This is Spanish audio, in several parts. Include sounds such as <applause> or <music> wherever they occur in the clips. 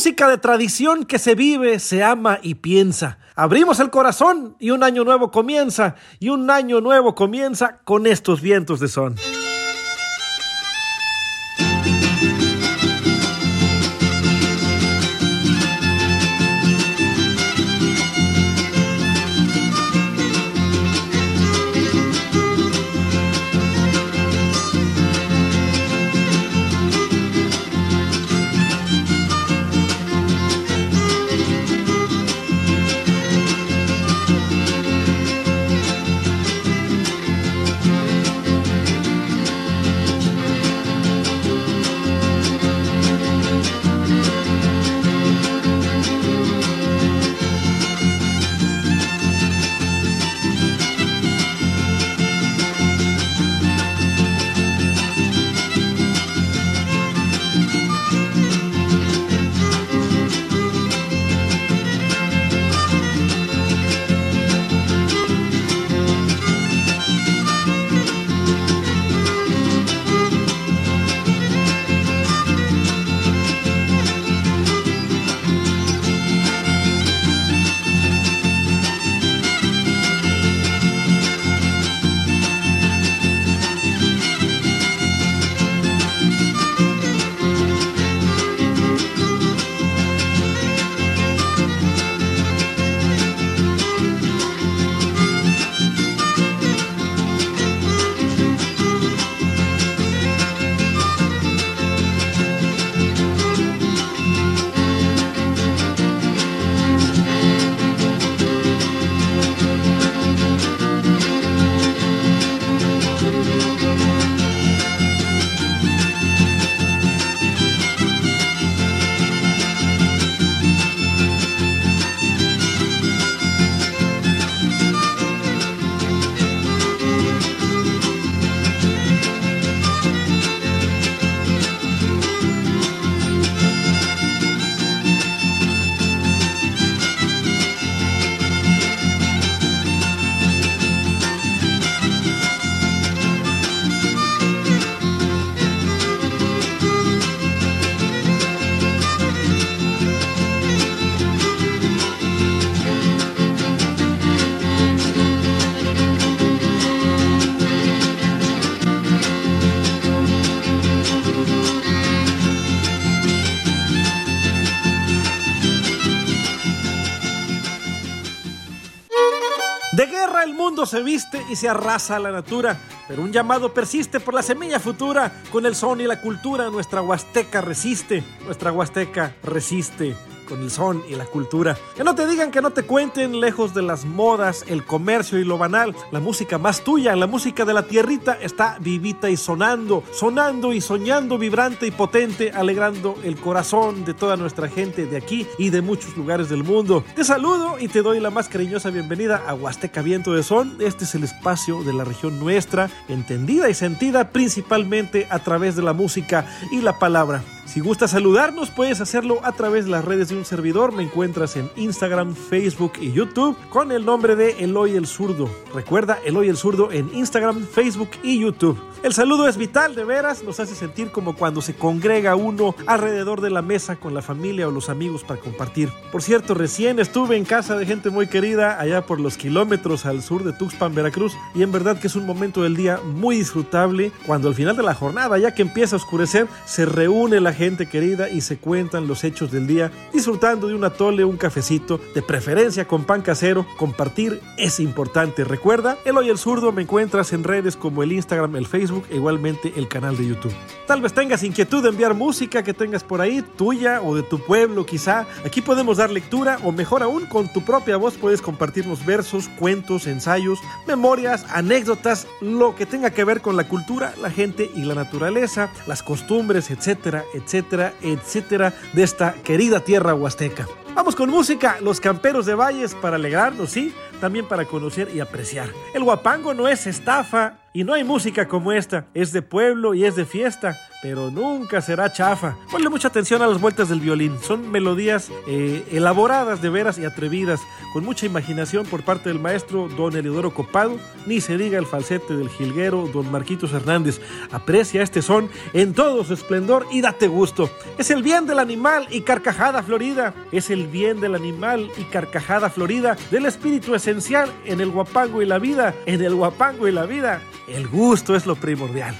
Música de tradición que se vive, se ama y piensa. Abrimos el corazón y un año nuevo comienza. Y un año nuevo comienza con estos vientos de son. Se viste y se arrasa la natura, pero un llamado persiste por la semilla futura. Con el son y la cultura nuestra Huasteca resiste, nuestra Huasteca resiste con el son y la cultura. Que no te digan que no te cuenten, lejos de las modas, el comercio y lo banal. La música más tuya, la música de la tierrita está vivita y sonando, sonando y soñando, vibrante y potente, alegrando el corazón de toda nuestra gente de aquí y de muchos lugares del mundo. Te saludo y te doy la más cariñosa bienvenida a Huasteca Viento de Son. Este es el espacio de la región nuestra, entendida y sentida principalmente a través de la música y la palabra. Si gustas saludarnos, puedes hacerlo a través de las redes de un servidor. Me encuentras en Instagram, Facebook y YouTube con el nombre de Eloy el Zurdo. Recuerda, Eloy el Zurdo en Instagram, Facebook y YouTube. El saludo es vital, de veras, nos hace sentir como cuando se congrega uno alrededor de la mesa con la familia o los amigos para compartir. Por cierto, recién estuve en casa de gente muy querida allá por los kilómetros al sur de Tuxpan, Veracruz, y en verdad que es un momento del día muy disfrutable cuando al final de la jornada, ya que empieza a oscurecer, se reúne la gente querida y se cuentan los hechos del día, disfrutando de un atole, un cafecito, de preferencia con pan casero. Compartir es importante. Recuerda, Eloy el Zurdo me encuentras en redes como el Instagram, el Facebook e igualmente el canal de YouTube. Tal vez tengas inquietud de enviar música que tengas por ahí, tuya o de tu pueblo quizá. Aquí podemos dar lectura o mejor aún, con tu propia voz puedes compartirnos versos, cuentos, ensayos, memorias, anécdotas, lo que tenga que ver con la cultura, la gente y la naturaleza, las costumbres, etcétera, etcétera, etcétera, de esta querida tierra huasteca. Vamos con música, los camperos de valles para alegrarnos, sí, también para conocer y apreciar. El guapango no es estafa y no hay música como esta, es de pueblo y es de fiesta pero nunca será chafa. Ponle mucha atención a las vueltas del violín. Son melodías eh, elaboradas de veras y atrevidas, con mucha imaginación por parte del maestro don Eliodoro Copado, ni se diga el falsete del jilguero don Marquitos Hernández. Aprecia este son en todo su esplendor y date gusto. Es el bien del animal y carcajada florida. Es el bien del animal y carcajada florida del espíritu esencial en el guapango y la vida. En el guapango y la vida, el gusto es lo primordial.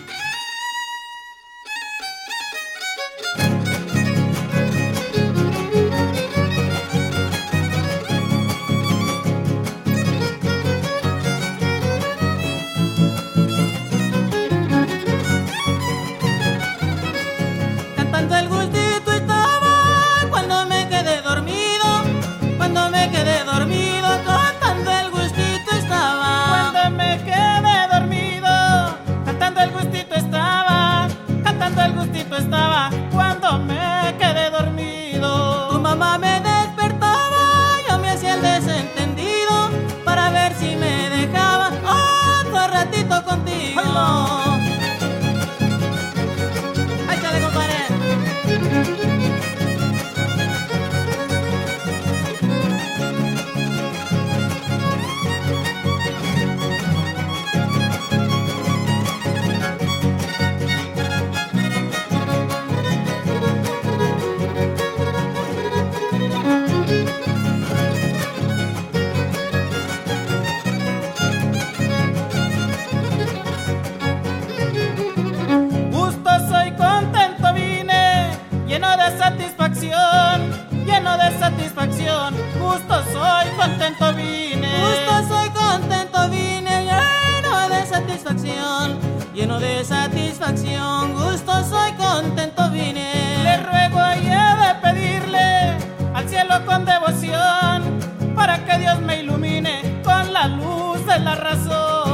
Oh.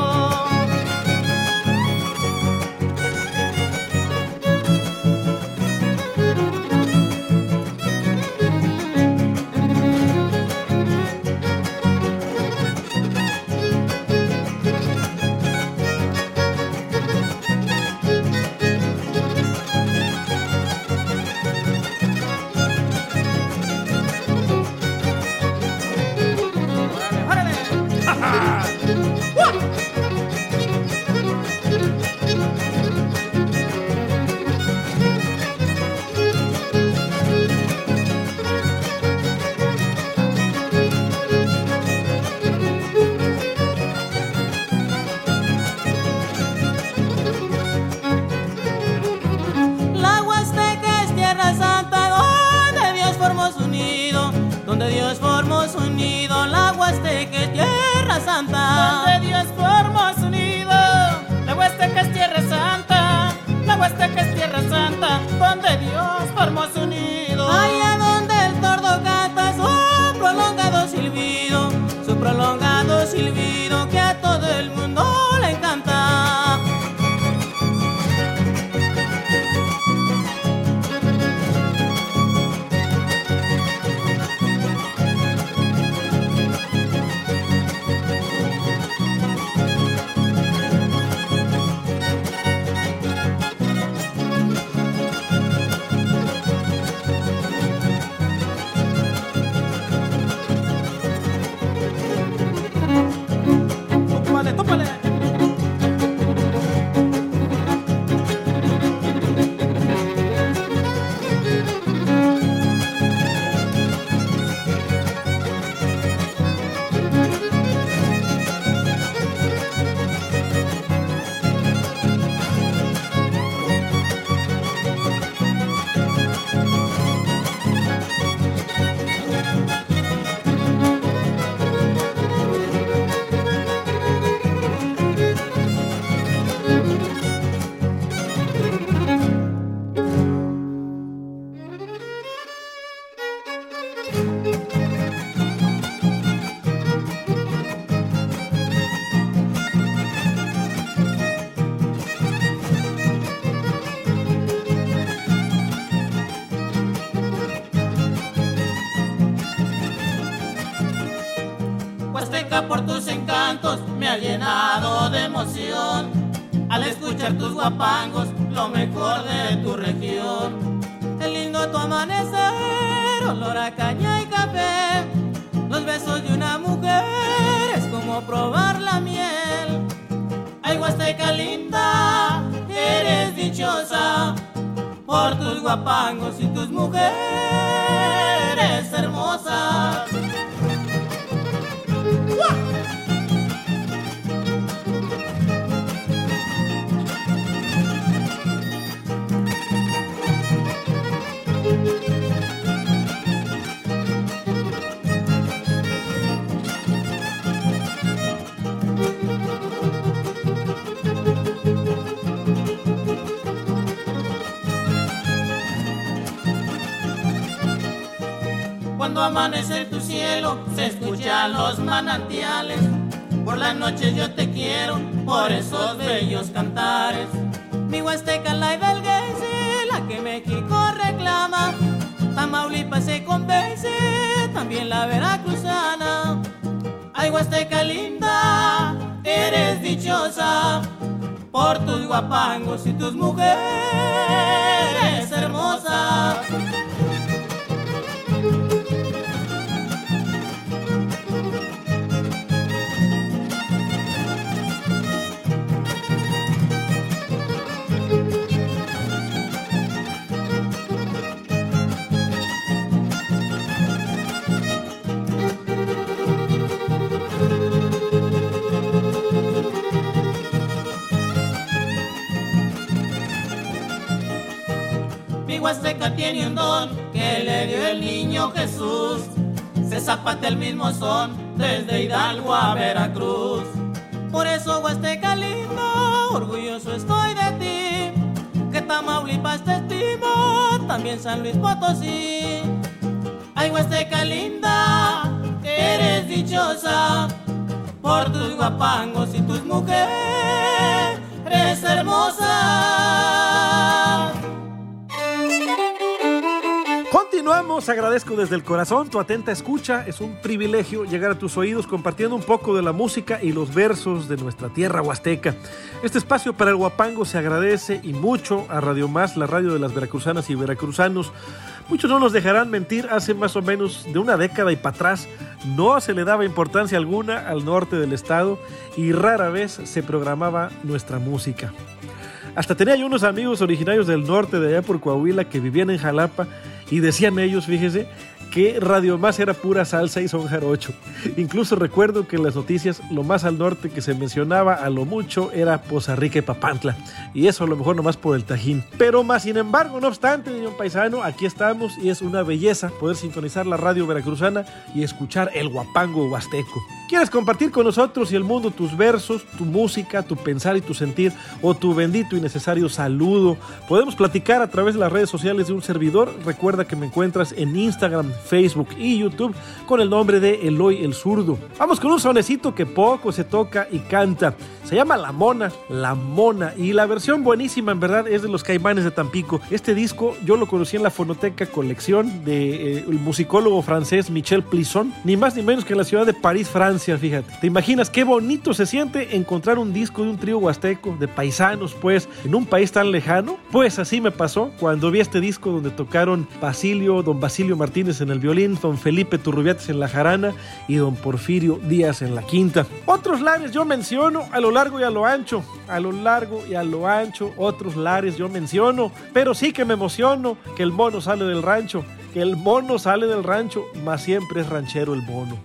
Llenado de emoción. Al escuchar tus guapangos, lo mejor de tu región. El lindo tu amanecer, olor a caña y café. Los besos de una mujer es como probar la miel. Ay, Huasteca linda, eres dichosa por tus guapangos y tus mujeres hermosas. Cuando amanece tu cielo, se escuchan los manantiales. Por las noches yo te quiero, por esos bellos cantares. Mi Huasteca la y la que México reclama. Tamaulipas se convence, también la veracruzana. Ay, Huasteca linda, eres dichosa por tus guapangos y tus mujeres hermosas. Huasteca tiene un don que le dio el niño Jesús. Se zapate el mismo son desde Hidalgo a Veracruz. Por eso Huasteca lindo, orgulloso estoy de ti. Que Tamaulipas te estimo, también San Luis Potosí. Ay Huasteca linda, eres dichosa por tus guapangos y tus mujeres hermosas. Continuamos, agradezco desde el corazón tu atenta escucha. Es un privilegio llegar a tus oídos compartiendo un poco de la música y los versos de nuestra tierra huasteca. Este espacio para el Guapango se agradece y mucho a Radio Más, la radio de las veracruzanas y veracruzanos. Muchos no nos dejarán mentir, hace más o menos de una década y para atrás no se le daba importancia alguna al norte del estado y rara vez se programaba nuestra música. Hasta tenía yo unos amigos originarios del norte de allá por Coahuila que vivían en Jalapa y decían ellos, fíjese, que Radio Más era pura salsa y son jarocho. <laughs> Incluso recuerdo que en las noticias lo más al norte que se mencionaba a lo mucho era Poza Rica y Papantla. Y eso a lo mejor nomás por el Tajín. Pero más sin embargo, no obstante, un paisano, aquí estamos y es una belleza poder sintonizar la radio veracruzana y escuchar el guapango huasteco. ¿Quieres compartir con nosotros y el mundo tus versos, tu música, tu pensar y tu sentir o tu bendito y necesario saludo? Podemos platicar a través de las redes sociales de un servidor. Recuerda que me encuentras en Instagram, Facebook y YouTube con el nombre de Eloy el Zurdo. Vamos con un sonecito que poco se toca y canta. Se llama La Mona, La Mona. Y la versión buenísima, en verdad, es de los Caimanes de Tampico. Este disco yo lo conocí en la fonoteca colección del de, eh, musicólogo francés Michel Plisson, ni más ni menos que en la ciudad de París, Francia, fíjate. ¿Te imaginas qué bonito se siente encontrar un disco de un trío huasteco, de paisanos, pues, en un país tan lejano? Pues así me pasó cuando vi este disco donde tocaron Basilio, don Basilio Martínez en el violín, don Felipe Turrubiates en la jarana y don Porfirio Díaz en la quinta. Otros lares yo menciono a lo largo y a lo ancho, a lo largo y a lo ancho, otros lares yo menciono, pero sí que me emociono que el mono sale del rancho, que el mono sale del rancho, más siempre es ranchero el mono.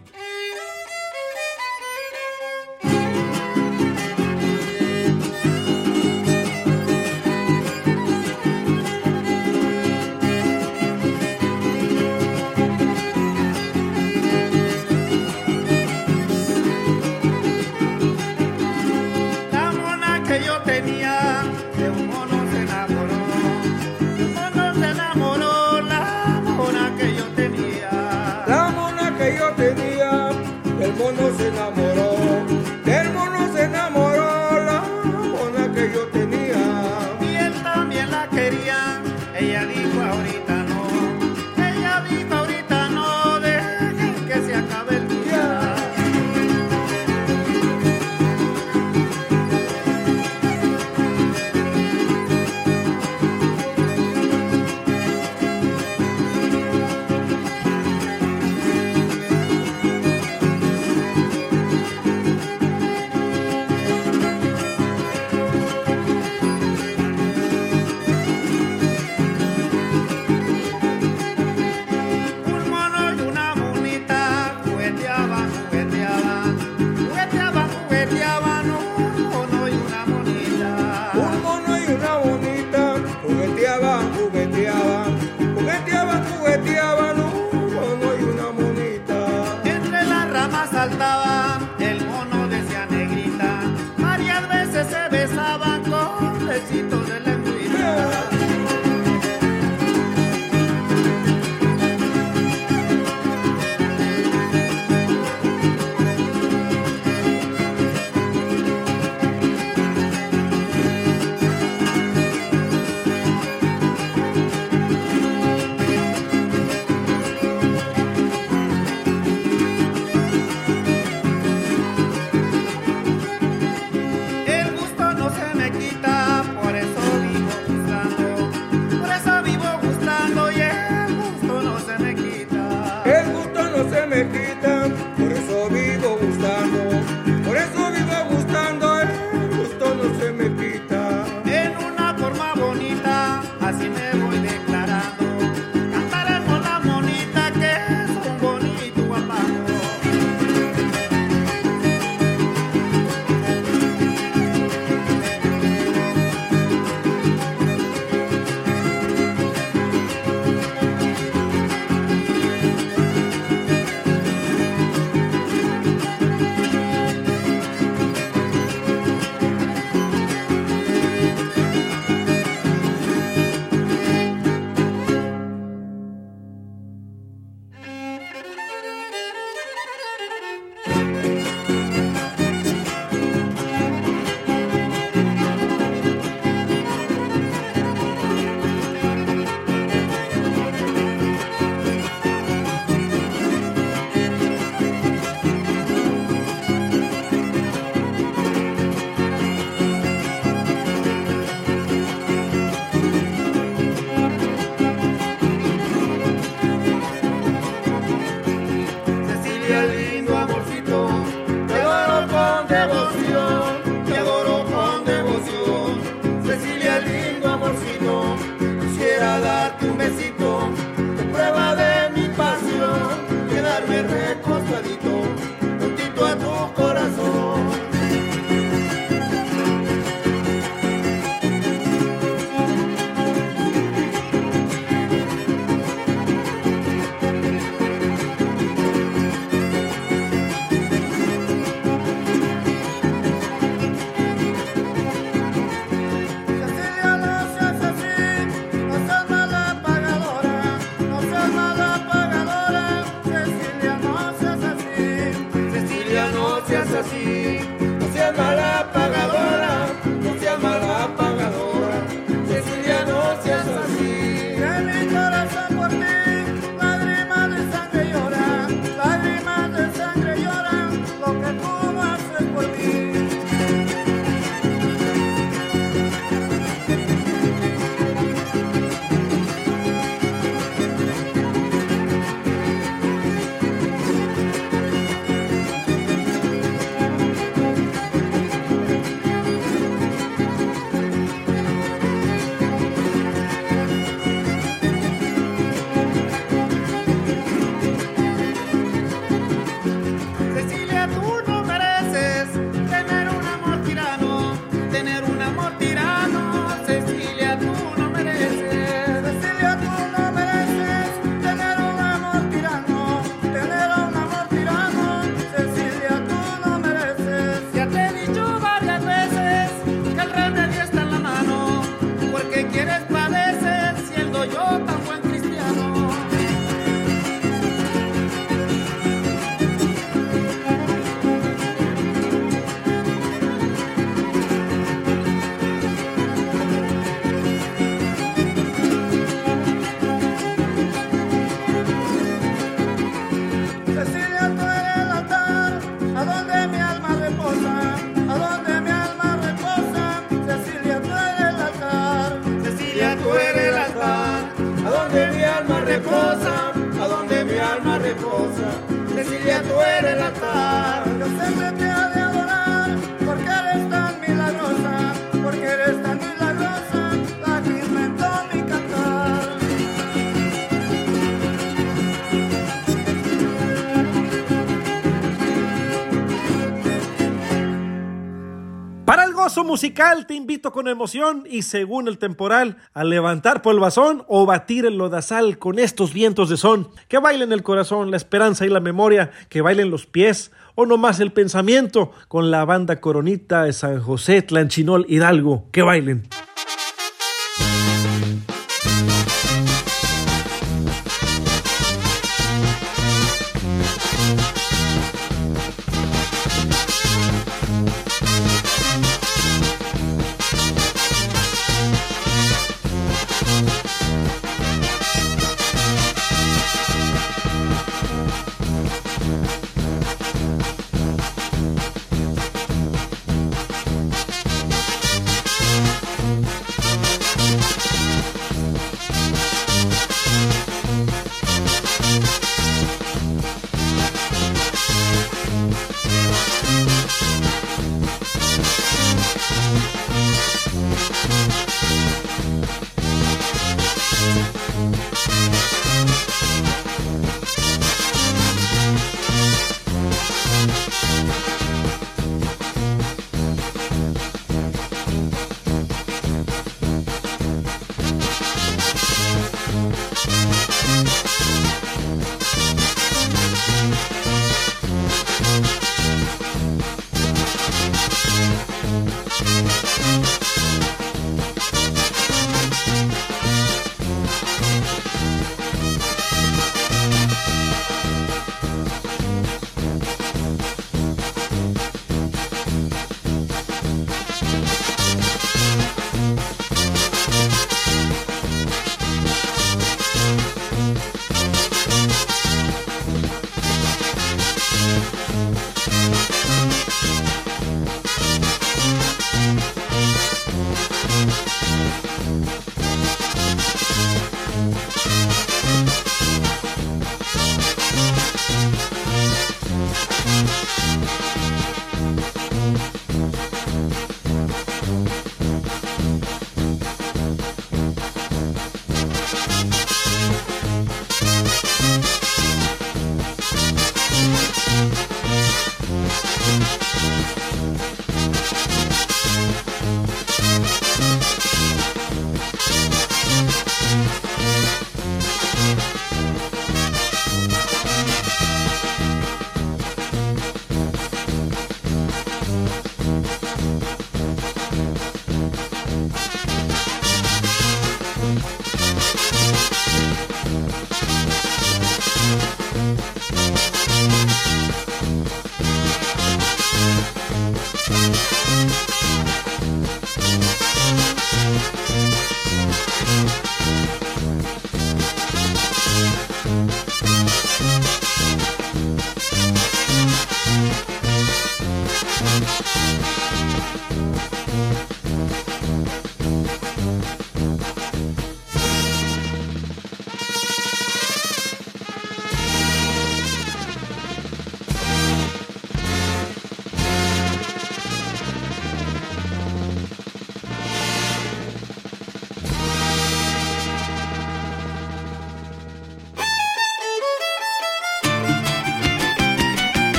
musical te invito con emoción y según el temporal a levantar polvazón o batir el lodazal con estos vientos de son. Que bailen el corazón, la esperanza y la memoria, que bailen los pies o nomás el pensamiento con la banda Coronita de San José, Tlanchinol, Hidalgo. Que bailen.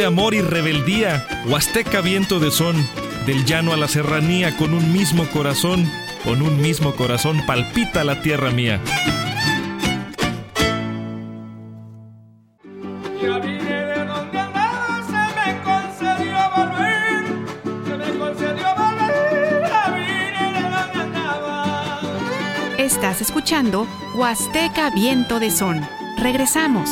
De amor y rebeldía, Huasteca viento de son, del llano a la serranía, con un mismo corazón, con un mismo corazón palpita la tierra mía. Estás escuchando Huasteca Viento de Son. Regresamos.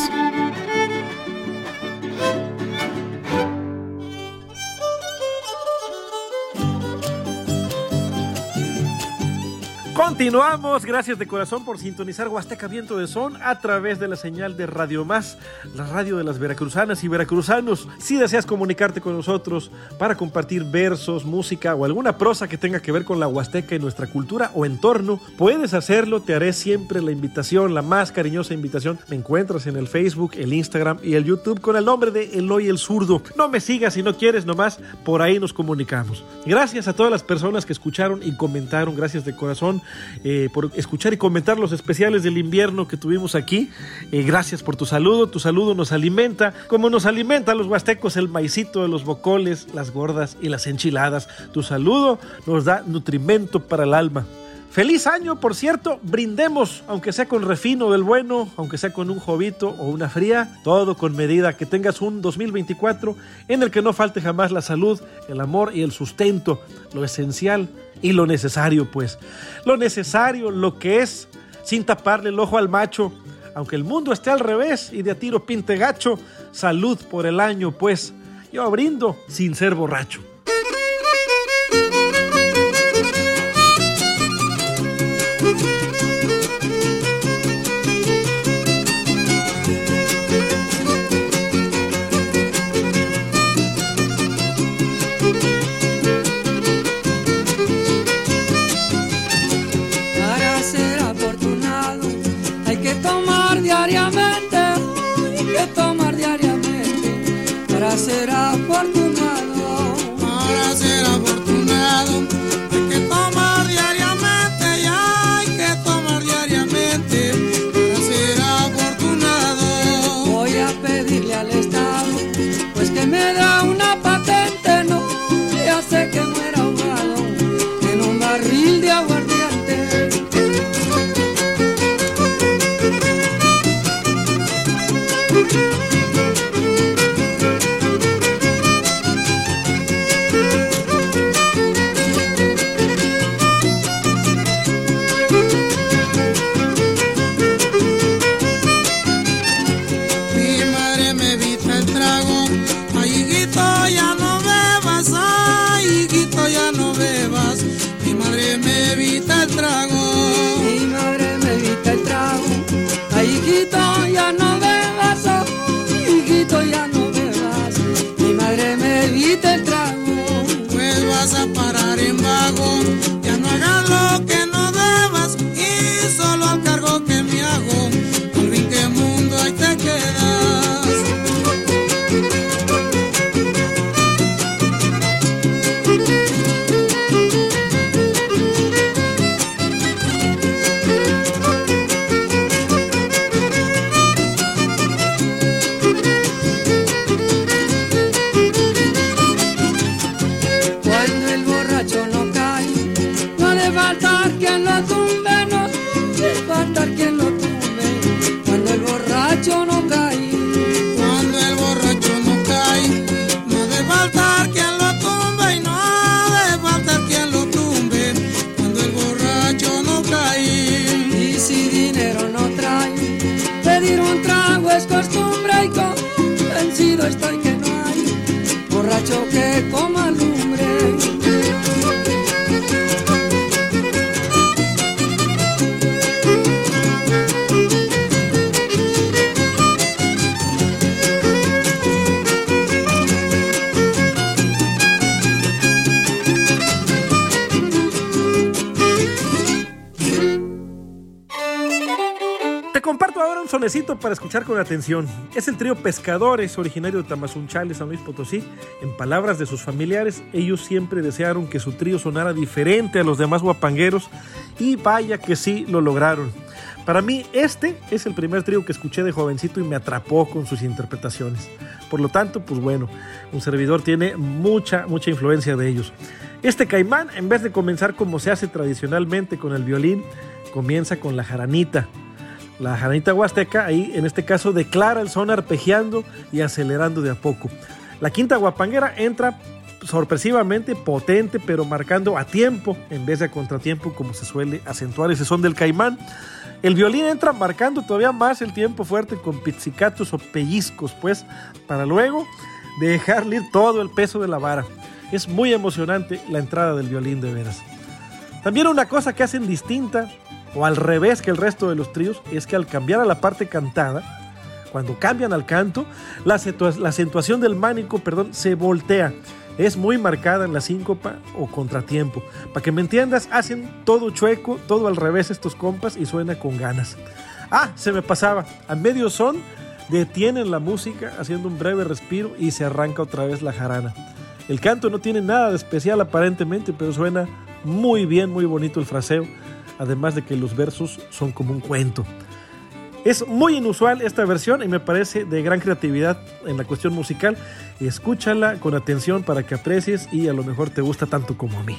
Continuamos, gracias de corazón por sintonizar Huasteca Viento de Son a través de la señal de Radio Más, la radio de las veracruzanas y veracruzanos. Si deseas comunicarte con nosotros para compartir versos, música o alguna prosa que tenga que ver con la Huasteca y nuestra cultura o entorno, puedes hacerlo, te haré siempre la invitación, la más cariñosa invitación. Me encuentras en el Facebook, el Instagram y el YouTube con el nombre de Eloy el Zurdo. No me sigas si no quieres, nomás por ahí nos comunicamos. Gracias a todas las personas que escucharon y comentaron, gracias de corazón eh, por escuchar y comentar los especiales del invierno que tuvimos aquí. Eh, gracias por tu saludo, tu saludo nos alimenta, como nos alimenta a los huastecos el maicito de los bocoles, las gordas y las enchiladas. Tu saludo nos da nutrimento para el alma. Feliz año, por cierto, brindemos, aunque sea con refino del bueno, aunque sea con un jovito o una fría, todo con medida, que tengas un 2024 en el que no falte jamás la salud, el amor y el sustento, lo esencial y lo necesario, pues. Lo necesario, lo que es, sin taparle el ojo al macho, aunque el mundo esté al revés y de a tiro pinte gacho, salud por el año, pues. Yo brindo sin ser borracho. Ser afortunado, Para ser afortunado hay que tomar diariamente, ya hay que tomar diariamente. Para ser afortunado. voy a pedirle al Estado, pues que me da una patente, no, ya sé que muera sonecito para escuchar con atención. Es el trío Pescadores, originario de Tamazunchales, San Luis Potosí. En palabras de sus familiares, ellos siempre desearon que su trío sonara diferente a los demás guapangueros y vaya que sí lo lograron. Para mí, este es el primer trío que escuché de jovencito y me atrapó con sus interpretaciones. Por lo tanto, pues bueno, un servidor tiene mucha, mucha influencia de ellos. Este caimán, en vez de comenzar como se hace tradicionalmente con el violín, comienza con la jaranita. La jaranita huasteca ahí en este caso declara el son arpegiando y acelerando de a poco. La quinta guapanguera entra sorpresivamente potente pero marcando a tiempo en vez de a contratiempo como se suele acentuar ese son del caimán. El violín entra marcando todavía más el tiempo fuerte con pizzicatos o pellizcos pues para luego dejarle ir todo el peso de la vara. Es muy emocionante la entrada del violín de veras. También una cosa que hacen distinta o al revés que el resto de los tríos, es que al cambiar a la parte cantada, cuando cambian al canto, la, acentua- la acentuación del mánico, perdón, se voltea. Es muy marcada en la síncopa o contratiempo. Para que me entiendas, hacen todo chueco, todo al revés estos compas y suena con ganas. Ah, se me pasaba. A medio son, detienen la música haciendo un breve respiro y se arranca otra vez la jarana. El canto no tiene nada de especial aparentemente, pero suena muy bien, muy bonito el fraseo además de que los versos son como un cuento. Es muy inusual esta versión y me parece de gran creatividad en la cuestión musical. Escúchala con atención para que aprecies y a lo mejor te gusta tanto como a mí.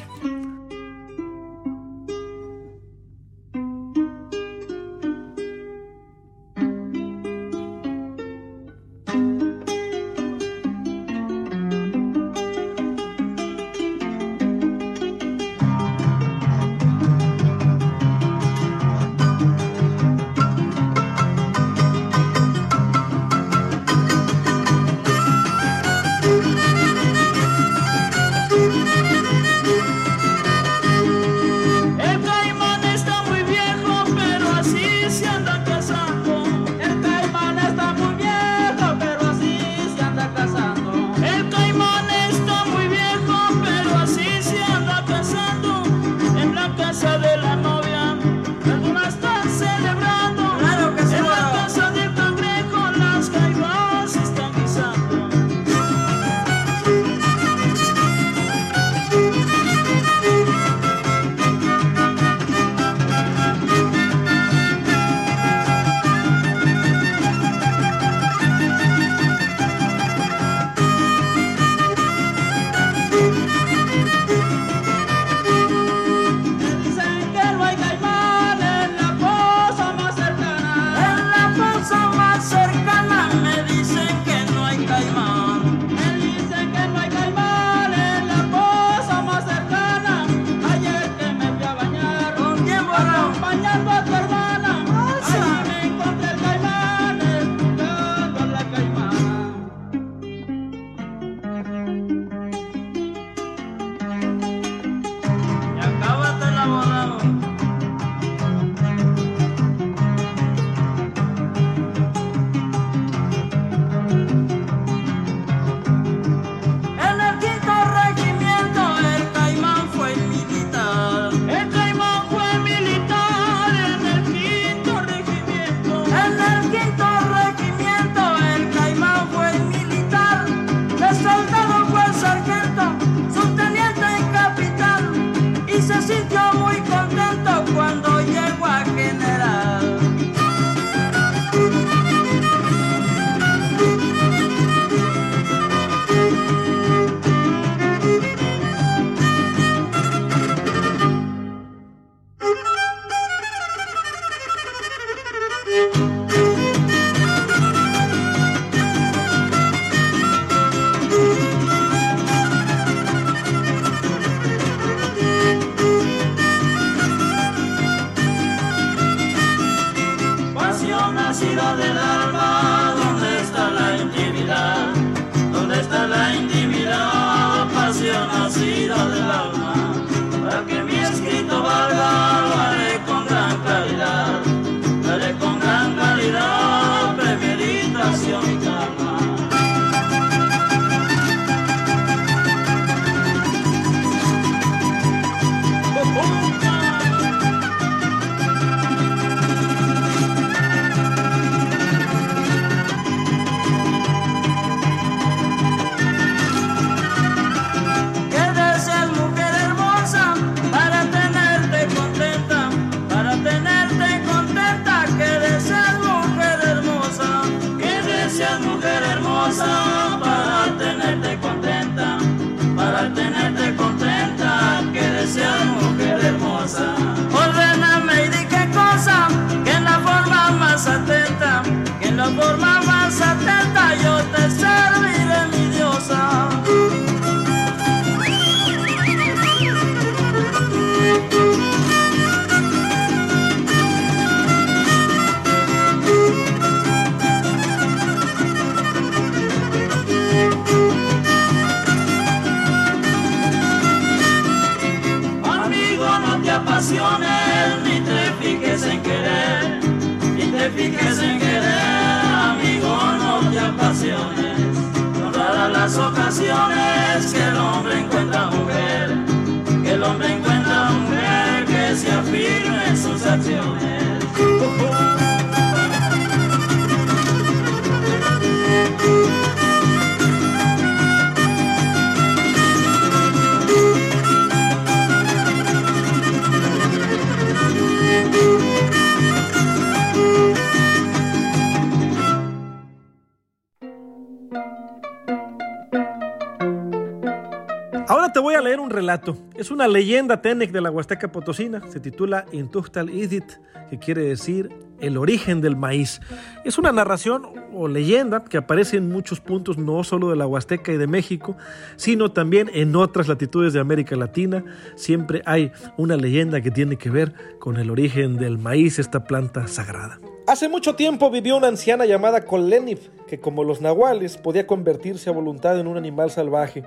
Una leyenda Tenec de la Huasteca Potosina. Se titula Intuchtal Idit, que quiere decir el origen del maíz. Es una narración o leyenda que aparece en muchos puntos, no solo de la Huasteca y de México, sino también en otras latitudes de América Latina. Siempre hay una leyenda que tiene que ver con el origen del maíz, esta planta sagrada. Hace mucho tiempo vivió una anciana llamada Kolenif, que como los nahuales podía convertirse a voluntad en un animal salvaje.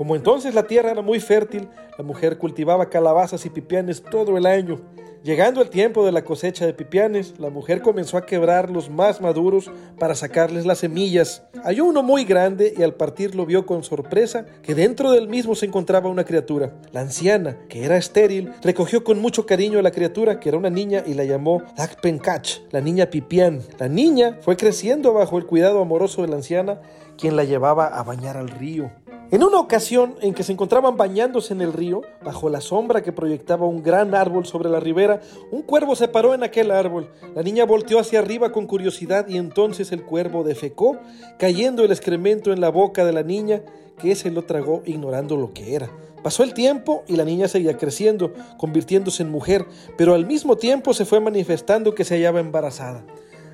Como entonces la tierra era muy fértil, la mujer cultivaba calabazas y pipianes todo el año. Llegando el tiempo de la cosecha de pipianes, la mujer comenzó a quebrar los más maduros para sacarles las semillas. Halló uno muy grande y al partirlo vio con sorpresa que dentro del mismo se encontraba una criatura. La anciana, que era estéril, recogió con mucho cariño a la criatura, que era una niña, y la llamó Dakpenkach, la niña pipián. La niña fue creciendo bajo el cuidado amoroso de la anciana, quien la llevaba a bañar al río. En una ocasión en que se encontraban bañándose en el río, bajo la sombra que proyectaba un gran árbol sobre la ribera, un cuervo se paró en aquel árbol. La niña volteó hacia arriba con curiosidad y entonces el cuervo defecó, cayendo el excremento en la boca de la niña, que se lo tragó ignorando lo que era. Pasó el tiempo y la niña seguía creciendo, convirtiéndose en mujer, pero al mismo tiempo se fue manifestando que se hallaba embarazada,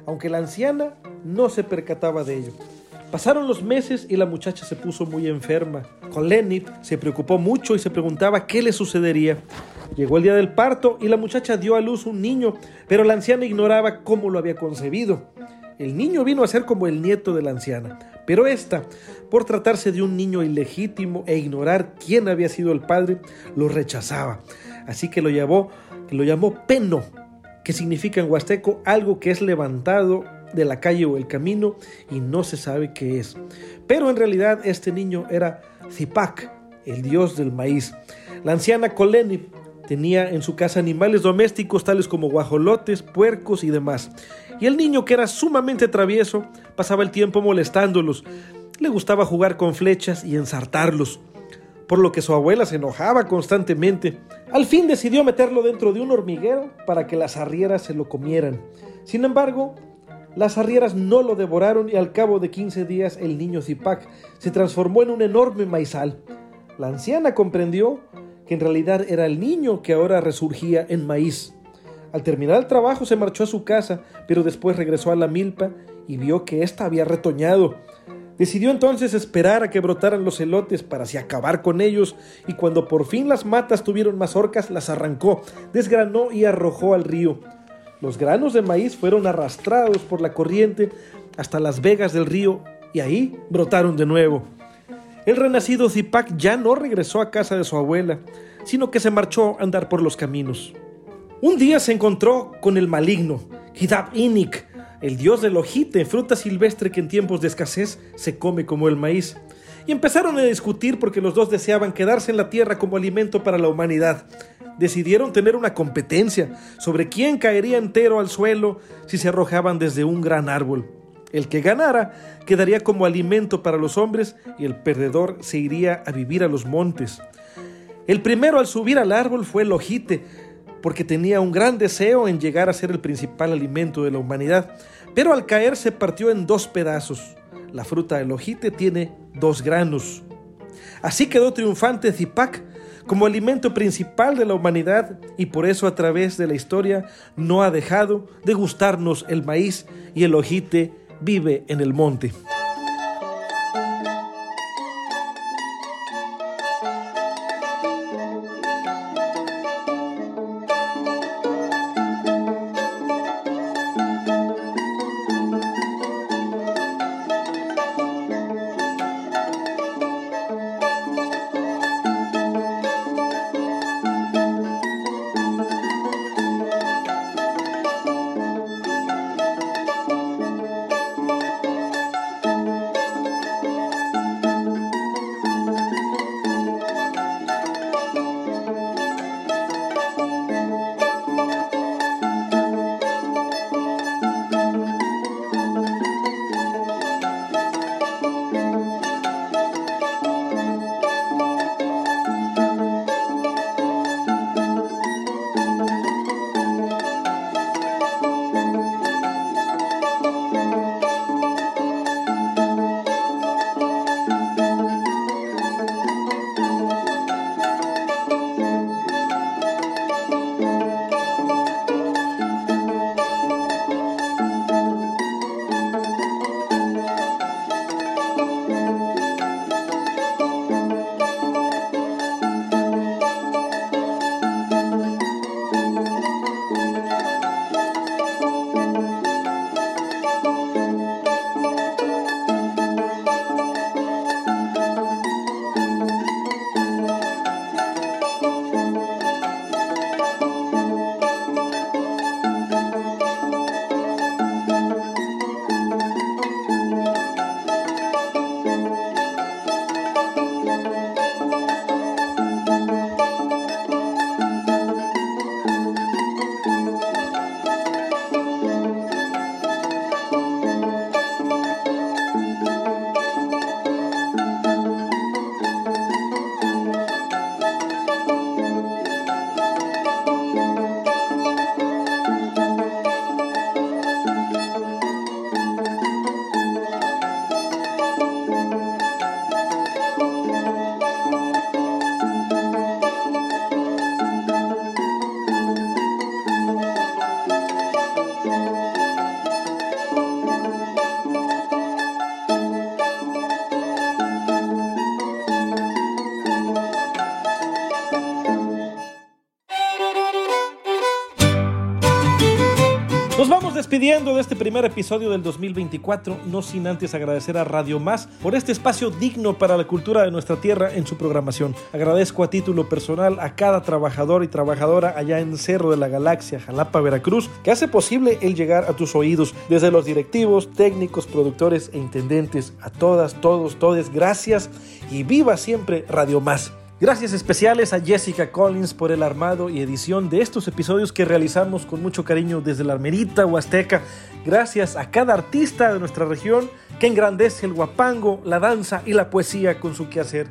aunque la anciana no se percataba de ello. Pasaron los meses y la muchacha se puso muy enferma. Con Lenny se preocupó mucho y se preguntaba qué le sucedería. Llegó el día del parto y la muchacha dio a luz un niño, pero la anciana ignoraba cómo lo había concebido. El niño vino a ser como el nieto de la anciana, pero esta, por tratarse de un niño ilegítimo e ignorar quién había sido el padre, lo rechazaba. Así que lo llamó, lo llamó Peno, que significa en huasteco algo que es levantado de la calle o el camino y no se sabe qué es. Pero en realidad este niño era Zipac, el dios del maíz. La anciana Koleni tenía en su casa animales domésticos tales como guajolotes, puercos y demás. Y el niño, que era sumamente travieso, pasaba el tiempo molestándolos. Le gustaba jugar con flechas y ensartarlos, por lo que su abuela se enojaba constantemente. Al fin decidió meterlo dentro de un hormiguero para que las arrieras se lo comieran. Sin embargo, las arrieras no lo devoraron y al cabo de 15 días el niño Zipac se transformó en un enorme maizal. La anciana comprendió que en realidad era el niño que ahora resurgía en maíz. Al terminar el trabajo se marchó a su casa, pero después regresó a la milpa y vio que ésta había retoñado. Decidió entonces esperar a que brotaran los elotes para así acabar con ellos, y cuando por fin las matas tuvieron mazorcas, las arrancó, desgranó y arrojó al río. Los granos de maíz fueron arrastrados por la corriente hasta las vegas del río y ahí brotaron de nuevo. El renacido Zipac ya no regresó a casa de su abuela, sino que se marchó a andar por los caminos. Un día se encontró con el maligno, Hidab Inik, el dios del ojite, fruta silvestre que en tiempos de escasez se come como el maíz. Y empezaron a discutir porque los dos deseaban quedarse en la tierra como alimento para la humanidad decidieron tener una competencia sobre quién caería entero al suelo si se arrojaban desde un gran árbol. El que ganara quedaría como alimento para los hombres y el perdedor se iría a vivir a los montes. El primero al subir al árbol fue el ojite, porque tenía un gran deseo en llegar a ser el principal alimento de la humanidad, pero al caer se partió en dos pedazos. La fruta del ojite tiene dos granos. Así quedó triunfante Zipac, como alimento principal de la humanidad y por eso a través de la historia no ha dejado de gustarnos el maíz y el ojite vive en el monte. Despidiendo de este primer episodio del 2024, no sin antes agradecer a Radio Más por este espacio digno para la cultura de nuestra tierra en su programación. Agradezco a título personal a cada trabajador y trabajadora allá en Cerro de la Galaxia, Jalapa, Veracruz, que hace posible el llegar a tus oídos, desde los directivos, técnicos, productores e intendentes. A todas, todos, todes, gracias y viva siempre Radio Más. Gracias especiales a Jessica Collins por el armado y edición de estos episodios que realizamos con mucho cariño desde la Armerita Huasteca. Gracias a cada artista de nuestra región que engrandece el guapango, la danza y la poesía con su quehacer.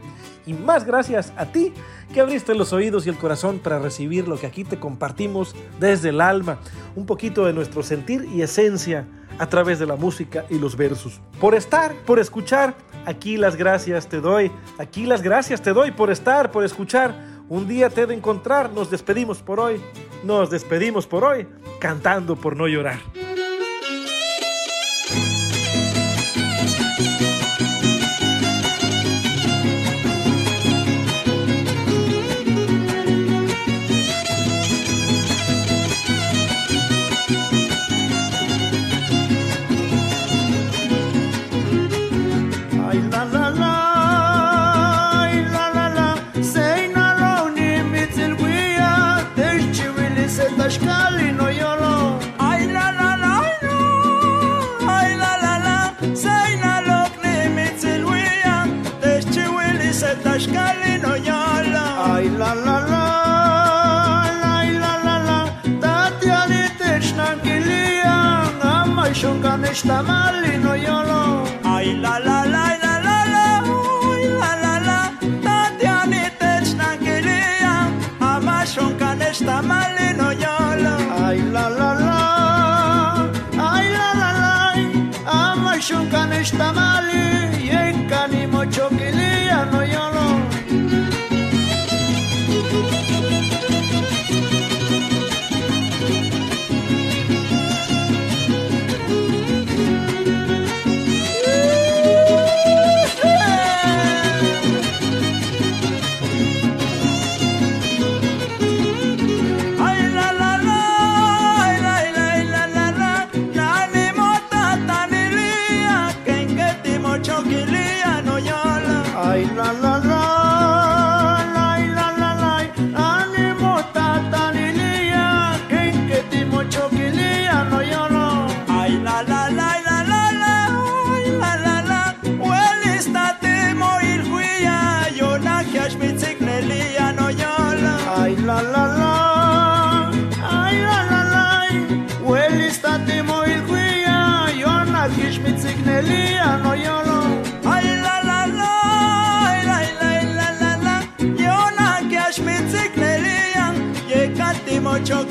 Y más gracias a ti que abriste los oídos y el corazón para recibir lo que aquí te compartimos desde el alma, un poquito de nuestro sentir y esencia a través de la música y los versos. Por estar, por escuchar, aquí las gracias te doy, aquí las gracias te doy por estar, por escuchar. Un día te he de encontrar, nos despedimos por hoy, nos despedimos por hoy, cantando por no llorar.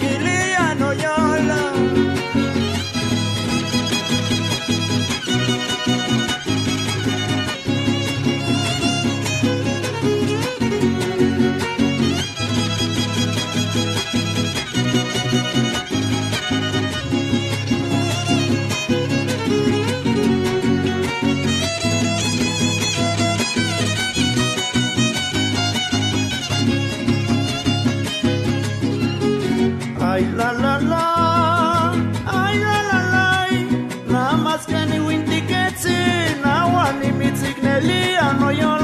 It is mitsignelia no